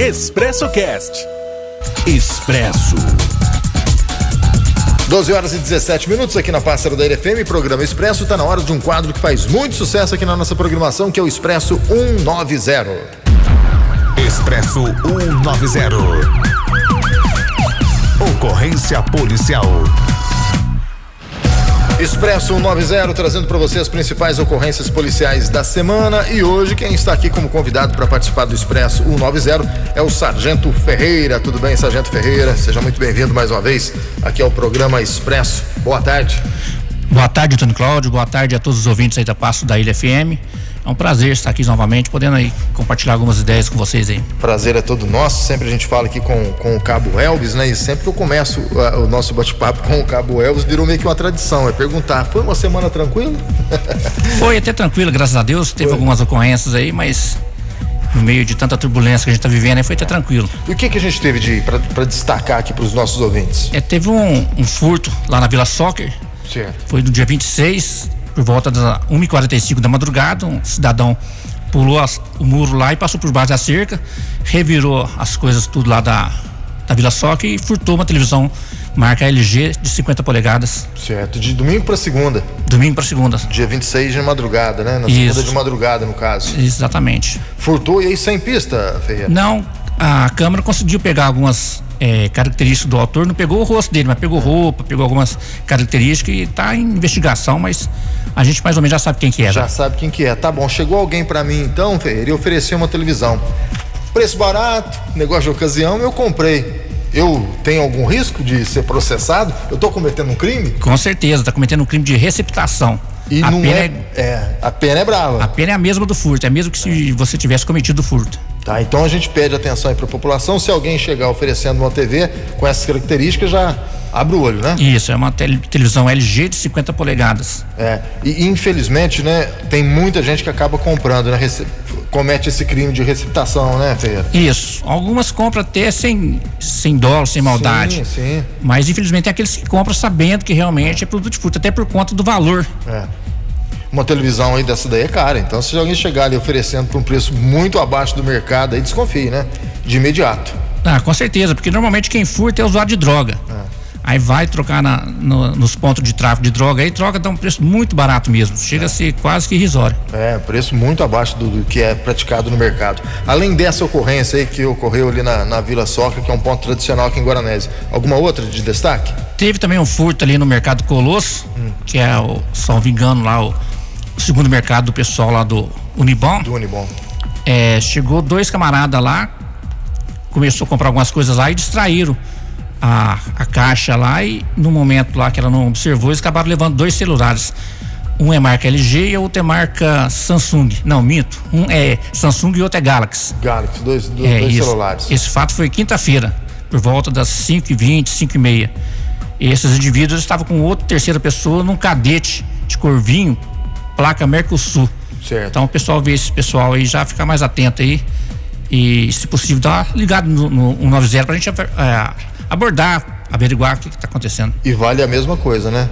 Expresso Cast. Expresso. 12 horas e 17 minutos aqui na Pássaro da LFM, programa Expresso. Está na hora de um quadro que faz muito sucesso aqui na nossa programação, que é o Expresso 190. Expresso 190. Ocorrência policial. Expresso 190 trazendo para você as principais ocorrências policiais da semana e hoje quem está aqui como convidado para participar do Expresso 190 é o Sargento Ferreira. Tudo bem, Sargento Ferreira? Seja muito bem-vindo mais uma vez aqui ao programa Expresso. Boa tarde. Boa tarde, Antônio Cláudio. Boa tarde a todos os ouvintes aí da Passo da Ilha FM. É um prazer estar aqui novamente, podendo aí compartilhar algumas ideias com vocês aí. Prazer é todo nosso. Sempre a gente fala aqui com, com o Cabo Elvis, né? E sempre que eu começo uh, o nosso bate-papo com o Cabo Elvis, virou meio que uma tradição. É perguntar: foi uma semana tranquila? foi até tranquila, graças a Deus. Teve foi. algumas ocorrências aí, mas no meio de tanta turbulência que a gente está vivendo, foi até tranquilo. E o que que a gente teve de para destacar aqui para os nossos ouvintes? É, teve um, um, furto lá na Vila Soccer. Certo. Foi no dia 26, por volta das 1h45 da madrugada, um cidadão pulou as, o muro lá e passou por baixo da cerca, revirou as coisas tudo lá da, da Vila Soca e furtou uma televisão marca LG de 50 polegadas. Certo, de domingo para segunda. Domingo para segunda. Dia 26 de madrugada, né? Na Isso. segunda de madrugada, no caso. Exatamente. Furtou e aí sem pista, Ferreira? Não, a câmera conseguiu pegar algumas é, características do autor, não pegou o rosto dele, mas pegou roupa, pegou algumas características e está em investigação, mas a gente mais ou menos já sabe quem que é. Já né? sabe quem que é. Tá bom, chegou alguém para mim então, Ferreira, e ofereceu uma televisão. Preço barato, negócio de ocasião, eu comprei. Eu tenho algum risco de ser processado? Eu estou cometendo um crime? Com certeza, está cometendo um crime de receptação. E a não é, é, é, A pena é brava. A pena é a mesma do furto, é mesmo que se você tivesse cometido o furto. Tá, então a gente pede atenção aí para a população. Se alguém chegar oferecendo uma TV com essas características, já abre o olho, né? Isso, é uma televisão LG de 50 polegadas. É, e infelizmente, né, tem muita gente que acaba comprando, né? Rece comete esse crime de receptação, né, Ferreira? Isso. Algumas compram até sem, sem dólar, sem maldade. Sim, sim. Mas infelizmente tem aqueles que compram sabendo que realmente é, é produto de furto, até por conta do valor. É uma televisão aí dessa daí é cara. Então, se alguém chegar ali oferecendo por um preço muito abaixo do mercado, aí desconfie, né? De imediato. Ah, com certeza, porque normalmente quem furta é usuário de droga. É. Aí vai trocar na, no, nos pontos de tráfico de droga, aí troca dá um preço muito barato mesmo. Chega é. a ser quase que irrisório. É, preço muito abaixo do, do, que é praticado no mercado. Além dessa ocorrência aí que ocorreu ali na, na Vila Soca, que é um ponto tradicional aqui em Guaranese, alguma outra de destaque? Teve também um furto ali no Mercado Colosso, hum. que é o, só vingando lá, o, o segundo mercado do pessoal lá do Unibom. Do Unibom. É, chegou dois camaradas lá, começou a comprar algumas coisas lá e distraíram a, a caixa lá e no momento lá que ela não observou, eles acabaram levando dois celulares. Um é marca LG e o outro é marca Samsung. Não, minto. Um é Samsung e outro é Galaxy. Galaxy, dois, dois, é, dois esse, celulares. Esse fato foi quinta-feira, por volta das 5h20, 5h30. Esses indivíduos estavam com outra terceira pessoa num cadete de corvinho, placa Mercosul. Certo. Então o pessoal vê esse pessoal aí já ficar mais atento aí. E, se possível, dar ligado no, no 190 pra gente é, abordar, averiguar o que está acontecendo. E vale a mesma coisa, né?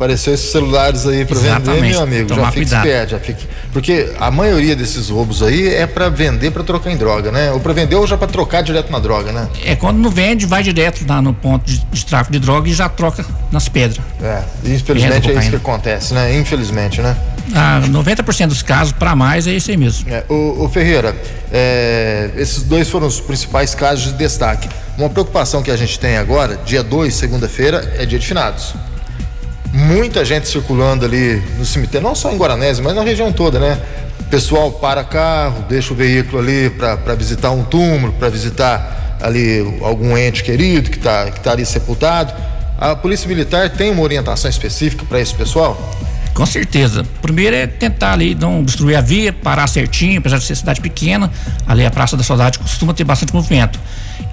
Apareceu esses celulares aí para vender, meu amigo. Tomar já fique esperto, já fique. Porque a maioria desses roubos aí é para vender para trocar em droga, né? Ou para vender ou já para trocar direto na droga, né? É, quando não vende, vai direto lá no ponto de, de tráfico de droga e já troca nas pedras. É, infelizmente é isso que acontece, né? Infelizmente, né? Ah, 90% dos casos, para mais, é isso aí mesmo. É, o, o Ferreira, é, esses dois foram os principais casos de destaque. Uma preocupação que a gente tem agora, dia 2, segunda-feira, é dia de finados muita gente circulando ali no cemitério, não só em Guaranese, mas na região toda, né? pessoal para carro, deixa o veículo ali para visitar um túmulo, para visitar ali algum ente querido que está que tá ali sepultado. A Polícia Militar tem uma orientação específica para esse pessoal? Com certeza. Primeiro é tentar ali não destruir a via, parar certinho, apesar de ser cidade pequena, ali a Praça da Saudade costuma ter bastante movimento.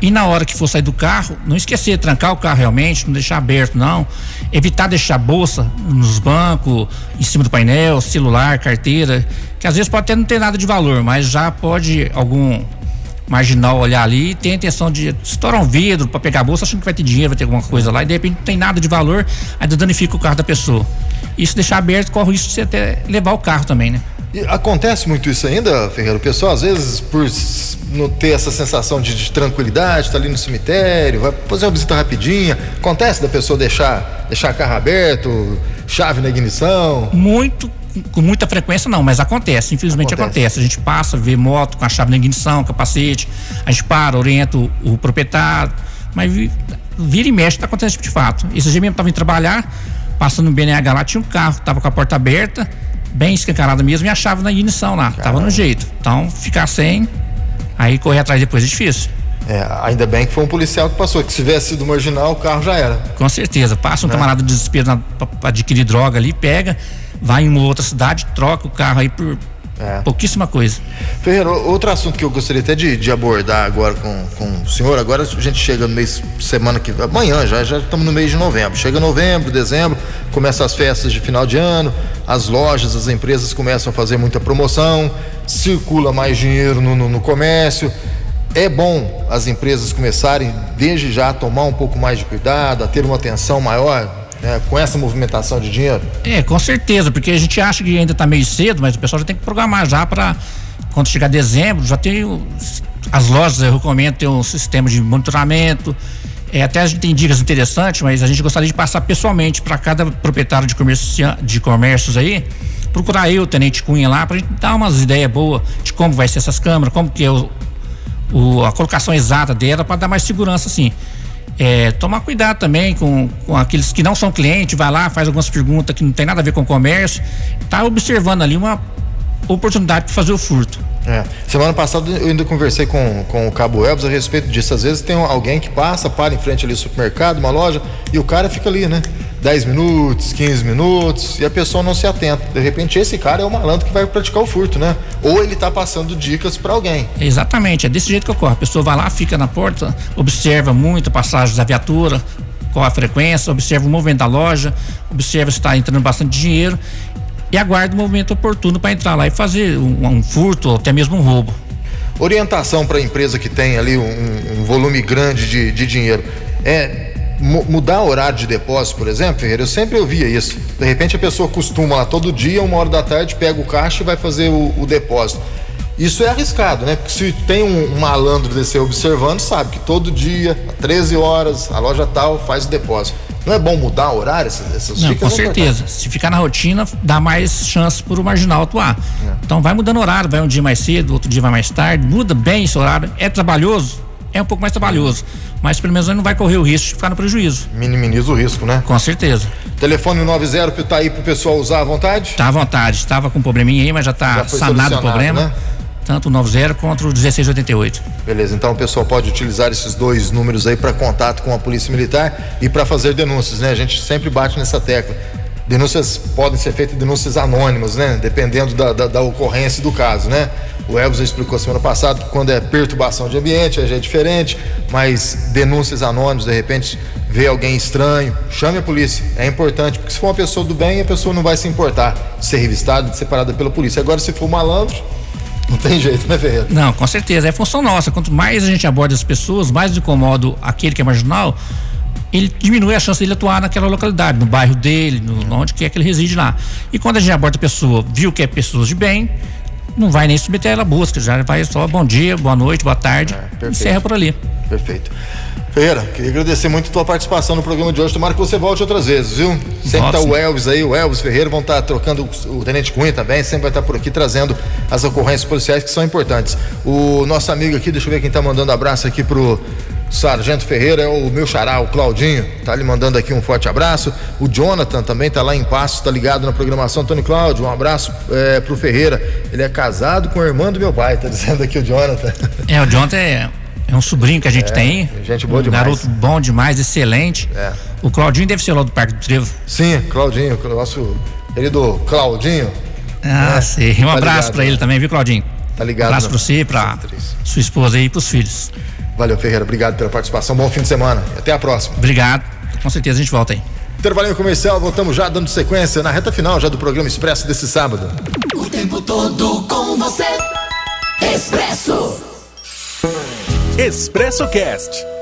E na hora que for sair do carro, não esquecer trancar o carro realmente, não deixar aberto não, evitar deixar bolsa nos bancos, em cima do painel, celular, carteira, que às vezes pode até não ter nada de valor, mas já pode algum marginal olhar ali e tem a intenção de estourar um vidro para pegar a bolsa, achando que vai ter dinheiro, vai ter alguma coisa lá, e de repente não tem nada de valor, aí danifica o carro da pessoa. Isso deixar aberto corre o risco de você até levar o carro também, né? E acontece muito isso ainda, Ferreira? O pessoal, às vezes, por não ter essa sensação de, de tranquilidade, está ali no cemitério, vai fazer uma visita rapidinha. Acontece da pessoa deixar, deixar carro aberto, chave na ignição? Muito, com muita frequência não, mas acontece, infelizmente acontece. acontece. A gente passa, vê moto com a chave na ignição, capacete, a gente para, orienta o, o proprietário, mas vira e mexe, está acontecendo esse tipo de fato. Esse dia mesmo estava indo trabalhar, passando no BNH lá, tinha um carro, estava com a porta aberta, bem escancarada mesmo, e a chave na ignição lá, Caramba. tava no jeito. Então, ficar sem, aí correr atrás depois é difícil. É, ainda bem que foi um policial que passou, que se tivesse sido marginal, o carro já era. Com certeza. Passa um é. camarada de desespero para adquirir droga ali, pega, vai em uma outra cidade, troca o carro aí por é. pouquíssima coisa. Ferreira, outro assunto que eu gostaria até de, de, abordar agora com, com o senhor, agora a gente chega no mês, semana que amanhã já, já estamos no mês de novembro. Chega novembro, dezembro, começam as festas de final de ano, as lojas, as empresas começam a fazer muita promoção, circula mais dinheiro no, no, no comércio. É bom as empresas começarem desde já a tomar um pouco mais de cuidado, a ter uma atenção maior né, com essa movimentação de dinheiro? É, com certeza, porque a gente acha que ainda está meio cedo, mas o pessoal já tem que programar já para quando chegar dezembro, já tem as lojas, eu recomendo ter um sistema de monitoramento. É, até a gente tem dicas interessantes, mas a gente gostaria de passar pessoalmente para cada proprietário de, de comércios aí, procurar eu, o Tenente Cunha lá, para a gente dar umas ideias boas de como vai ser essas câmeras, como que é o, o, a colocação exata dela para dar mais segurança assim. É, tomar cuidado também com, com aqueles que não são clientes, vai lá, faz algumas perguntas que não tem nada a ver com o comércio, tá observando ali uma oportunidade para fazer o furto. É. Semana passada eu ainda conversei com, com o Cabo Elvis a respeito disso. Às vezes tem alguém que passa, para em frente ali do supermercado, uma loja, e o cara fica ali, né? 10 minutos, 15 minutos, e a pessoa não se atenta. De repente, esse cara é o malandro que vai praticar o furto, né? Ou ele está passando dicas para alguém. Exatamente, é desse jeito que ocorre. A pessoa vai lá, fica na porta, observa muito a passagem da viatura, qual a frequência, observa o movimento da loja, observa se está entrando bastante dinheiro e aguarda o momento oportuno para entrar lá e fazer um, um, furto ou até mesmo um roubo. Orientação para a empresa que tem ali um, um volume grande de, de dinheiro. É mudar o horário de depósito, por exemplo, Ferreira, eu sempre ouvia isso. De repente a pessoa costuma lá todo dia, uma hora da tarde, pega o caixa e vai fazer o, o depósito. Isso é arriscado, né? Porque se tem um, um malandro desse observando, sabe que todo dia, às 13 horas, a loja tal faz o depósito. Não é bom mudar o horário? Essas, essas Não, com certeza. Se ficar na rotina, dá mais chance para o marginal atuar. É. Então vai mudando o horário, vai um dia mais cedo, outro dia vai mais tarde, muda bem esse horário. É trabalhoso? É um pouco mais trabalhoso. Mas pelo menos ele não vai correr o risco de ficar no prejuízo. Minimiza o risco, né? Com certeza. Telefone 90 tá aí pro pessoal usar à vontade? Tá à vontade. Estava com um probleminha aí, mas já tá já sanado o problema. Né? tanto o 90 quanto o 1688. Beleza, então o pessoal pode utilizar esses dois números aí para contato com a Polícia Militar e para fazer denúncias, né? A gente sempre bate nessa tecla. Denúncias podem ser feitas denúncias anônimas, né? Dependendo da, da, da ocorrência do caso, né? O Elvis explicou semana passada que quando é perturbação de ambiente, já é diferente, mas denúncias anônimas, de repente vê alguém estranho, chame a polícia. É importante, porque se for uma pessoa do bem, a pessoa não vai se importar de ser revistada, de ser parada pela polícia. Agora, se for malandro, não tem jeito, né, Ferreira? Não, com certeza. É função nossa. Quanto mais a gente aborda as pessoas, mais incomoda aquele que é marginal, ele diminui a chance dele atuar naquela localidade, no bairro dele, no, onde quer que ele reside lá. E quando a gente aborda a pessoa, viu que é pessoas de bem, não vai nem submeter ela à busca, já vai só bom dia, boa noite, boa tarde, é, encerra por ali. Perfeito. Ferreira, queria agradecer muito a tua participação no programa de hoje. Tomara que você volte outras vezes, viu? Sempre tá o Elvis aí, o Elvis Ferreira vão estar tá trocando o Tenente Cunha também, sempre vai estar tá por aqui trazendo as ocorrências policiais que são importantes. O nosso amigo aqui, deixa eu ver quem está mandando abraço aqui pro Sargento Ferreira é o meu xará, o Claudinho, tá lhe mandando aqui um forte abraço. O Jonathan também tá lá em Passos, tá ligado na programação. Antônio Cláudio, um abraço é, pro Ferreira. Ele é casado com a irmã do meu pai, tá dizendo aqui o Jonathan. É, o Jonathan é é um sobrinho que a gente é, tem. Gente boa um demais. garoto bom demais, excelente. É. O Claudinho deve ser lá do Parque do Trevo. Sim, Claudinho, nosso querido Claudinho. Ah, né? sim. Um tá abraço para ele né? também, viu, Claudinho? Tá ligado. Um abraço para você, para sua esposa e pros filhos. Valeu, Ferreira. Obrigado pela participação. Bom fim de semana. Até a próxima. Obrigado. Com certeza a gente volta aí. Intervalinho comercial, voltamos já dando sequência na reta final já do programa Expresso desse sábado. O tempo todo com você. Expresso. Expresso Cast.